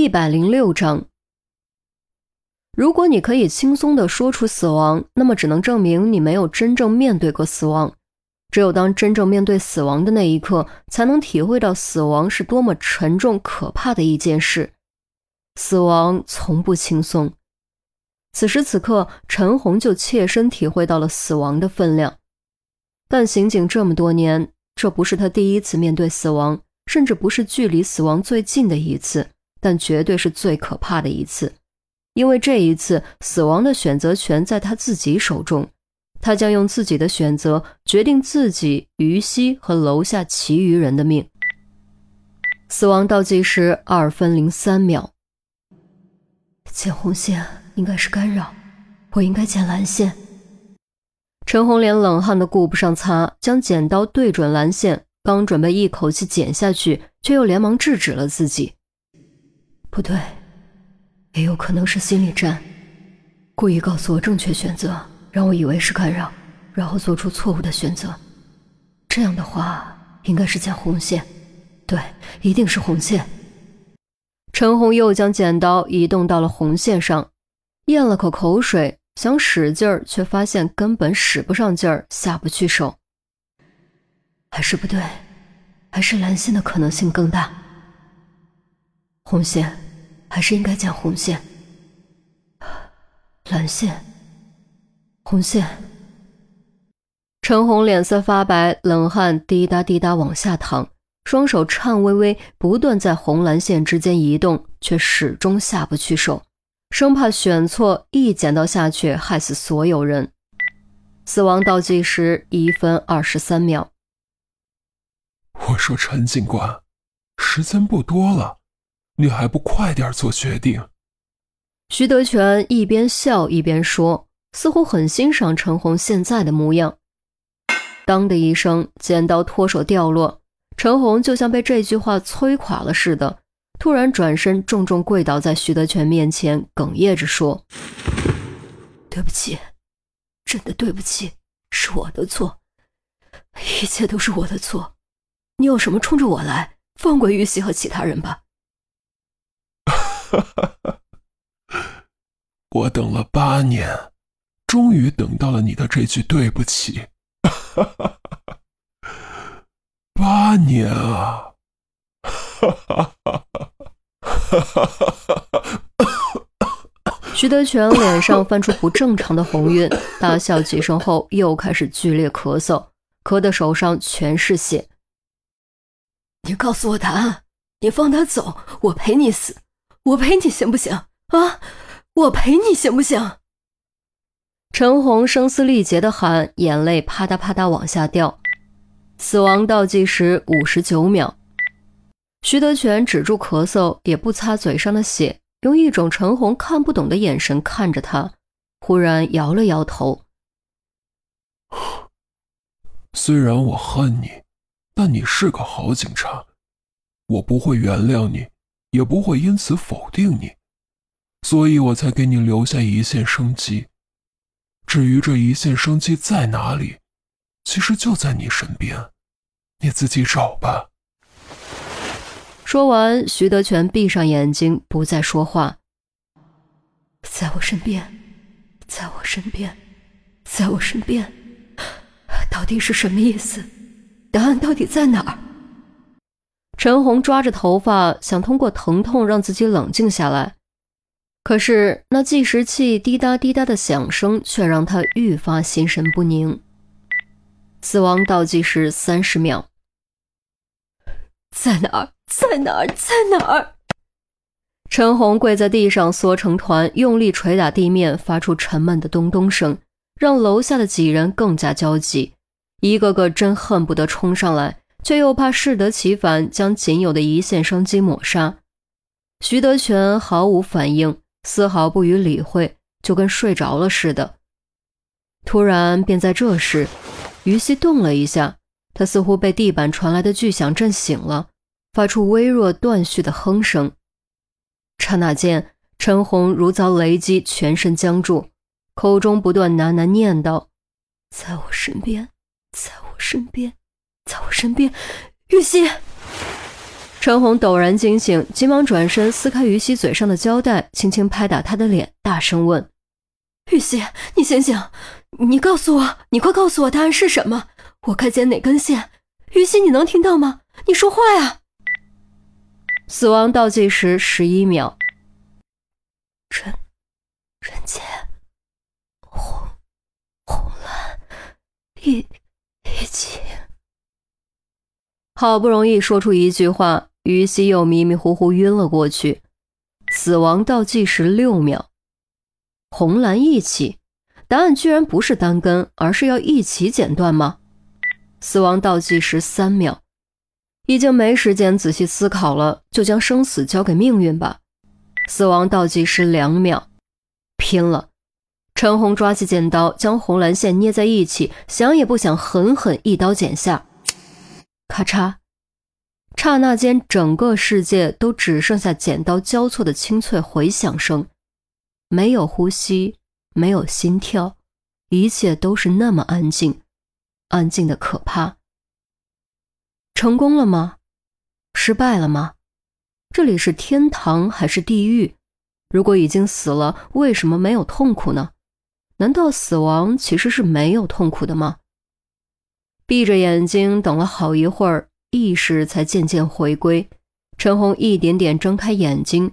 一百零六章，如果你可以轻松的说出死亡，那么只能证明你没有真正面对过死亡。只有当真正面对死亡的那一刻，才能体会到死亡是多么沉重可怕的一件事。死亡从不轻松。此时此刻，陈红就切身体会到了死亡的分量。但刑警这么多年，这不是他第一次面对死亡，甚至不是距离死亡最近的一次。但绝对是最可怕的一次，因为这一次死亡的选择权在他自己手中，他将用自己的选择决定自己、于西和楼下其余人的命。死亡倒计时二分零三秒。剪红线应该是干扰，我应该剪蓝线。陈红连冷汗都顾不上擦，将剪刀对准蓝线，刚准备一口气剪下去，却又连忙制止了自己。不对，也有可能是心理战，故意告诉我正确选择，让我以为是干扰，然后做出错误的选择。这样的话，应该是剪红线。对，一定是红线。陈红又将剪刀移动到了红线上，咽了口口水，想使劲儿，却发现根本使不上劲儿，下不去手。还是不对，还是蓝线的可能性更大。红线，还是应该剪红线。蓝线，红线。陈红脸色发白，冷汗滴答滴答往下淌，双手颤巍巍，不断在红蓝线之间移动，却始终下不去手，生怕选错，一剪刀下去害死所有人。死亡倒计时一分二十三秒。我说陈警官，时间不多了。你还不快点做决定？徐德全一边笑一边说，似乎很欣赏陈红现在的模样。当的一声，剪刀脱手掉落，陈红就像被这句话摧垮了似的，突然转身，重重跪倒在徐德全面前，哽咽着说：“对不起，真的对不起，是我的错，一切都是我的错。你有什么冲着我来？放过玉溪和其他人吧。”哈哈，我等了八年，终于等到了你的这句对不起。哈哈，八年啊！哈哈哈哈哈！徐德全脸上泛出不正常的红晕，大笑几声后又开始剧烈咳嗽，咳的手上全是血。你告诉我答案，你放他走，我陪你死。我陪你行不行啊？我陪你行不行？陈红声嘶力竭的喊，眼泪啪嗒啪嗒往下掉。死亡倒计时五十九秒。徐德全止住咳嗽，也不擦嘴上的血，用一种陈红看不懂的眼神看着他，忽然摇了摇头。虽然我恨你，但你是个好警察，我不会原谅你。也不会因此否定你，所以我才给你留下一线生机。至于这一线生机在哪里，其实就在你身边，你自己找吧。说完，徐德全闭上眼睛，不再说话。在我身边，在我身边，在我身边，到底是什么意思？答案到底在哪儿？陈红抓着头发，想通过疼痛让自己冷静下来，可是那计时器滴答滴答的响声却让他愈发心神不宁。死亡倒计时三十秒，在哪儿？在哪儿？在哪儿？陈红跪在地上，缩成团，用力捶打地面，发出沉闷的咚咚声，让楼下的几人更加焦急，一个个真恨不得冲上来。却又怕适得其反，将仅有的一线生机抹杀。徐德全毫无反应，丝毫不予理会，就跟睡着了似的。突然，便在这时，于西动了一下，他似乎被地板传来的巨响震醒了，发出微弱断续的哼声。刹那间，陈红如遭雷击，全身僵住，口中不断喃喃念叨：“在我身边，在我身边。”在我身边，玉溪。陈红陡然惊醒，急忙转身撕开于西嘴上的胶带，轻轻拍打他的脸，大声问：“玉溪，你醒醒！你告诉我，你快告诉我答案是什么？我该剪哪根线？于西，你能听到吗？你说话呀！”死亡倒计时十一秒。人，人间，红，红蓝，一，起。好不容易说出一句话。于西又迷迷糊糊晕了过去，死亡倒计时六秒，红蓝一起，答案居然不是单根，而是要一起剪断吗？死亡倒计时三秒，已经没时间仔细思考了，就将生死交给命运吧。死亡倒计时两秒，拼了！陈红抓起剪刀，将红蓝线捏在一起，想也不想，狠狠一刀剪下，咔嚓。刹那间，整个世界都只剩下剪刀交错的清脆回响声，没有呼吸，没有心跳，一切都是那么安静，安静的可怕。成功了吗？失败了吗？这里是天堂还是地狱？如果已经死了，为什么没有痛苦呢？难道死亡其实是没有痛苦的吗？闭着眼睛等了好一会儿。意识才渐渐回归，陈红一点点睁开眼睛，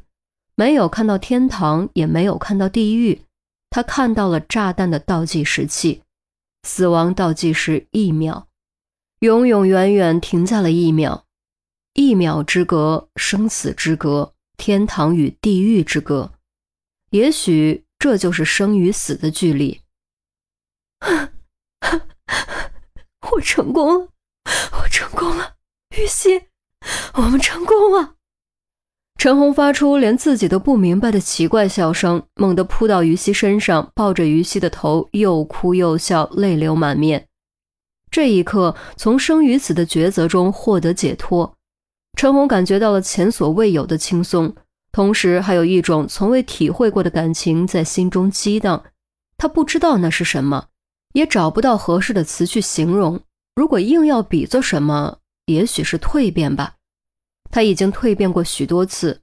没有看到天堂，也没有看到地狱，他看到了炸弹的倒计时器，死亡倒计时一秒，永永远远停在了一秒，一秒之隔，生死之隔，天堂与地狱之隔，也许这就是生与死的距离。我成功了，我成功了。玉溪，我们成功了！陈红发出连自己都不明白的奇怪笑声，猛地扑到于西身上，抱着于西的头，又哭又笑，泪流满面。这一刻，从生与死的抉择中获得解脱，陈红感觉到了前所未有的轻松，同时还有一种从未体会过的感情在心中激荡。他不知道那是什么，也找不到合适的词去形容。如果硬要比作什么，也许是蜕变吧，他已经蜕变过许多次，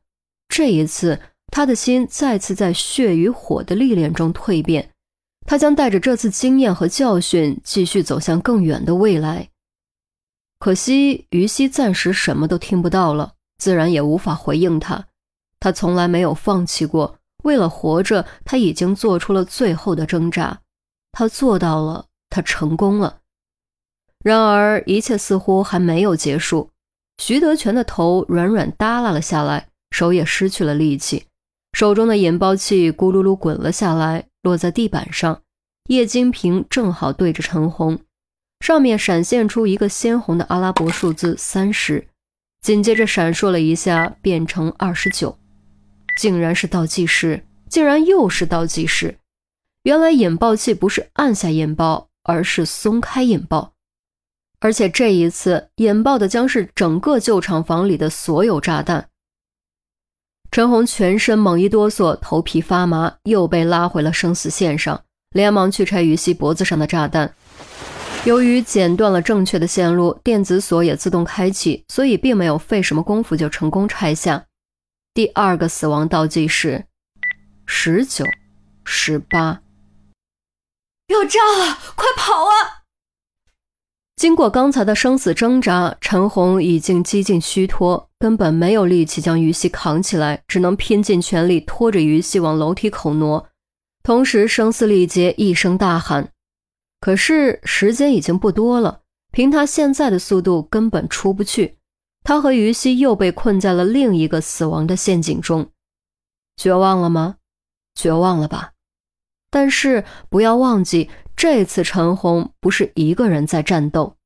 这一次他的心再次在血与火的历练中蜕变，他将带着这次经验和教训继续走向更远的未来。可惜于西暂时什么都听不到了，自然也无法回应他。他从来没有放弃过，为了活着，他已经做出了最后的挣扎，他做到了，他成功了。然而，一切似乎还没有结束。徐德全的头软软耷拉了下来，手也失去了力气，手中的引爆器咕噜噜滚了下来，落在地板上。液晶屏正好对着陈红，上面闪现出一个鲜红的阿拉伯数字三十，紧接着闪烁了一下，变成二十九，竟然是倒计时，竟然又是倒计时。原来引爆器不是按下引爆，而是松开引爆。而且这一次引爆的将是整个旧厂房里的所有炸弹。陈红全身猛一哆嗦，头皮发麻，又被拉回了生死线上，连忙去拆于西脖子上的炸弹。由于剪断了正确的线路，电子锁也自动开启，所以并没有费什么功夫就成功拆下。第二个死亡倒计时：十九、十八，要炸了，快跑啊！经过刚才的生死挣扎，陈红已经几近虚脱，根本没有力气将于西扛起来，只能拼尽全力拖着于西往楼梯口挪，同时声嘶力竭，一声大喊。可是时间已经不多了，凭他现在的速度根本出不去。他和于西又被困在了另一个死亡的陷阱中。绝望了吗？绝望了吧？但是不要忘记。这次陈红不是一个人在战斗。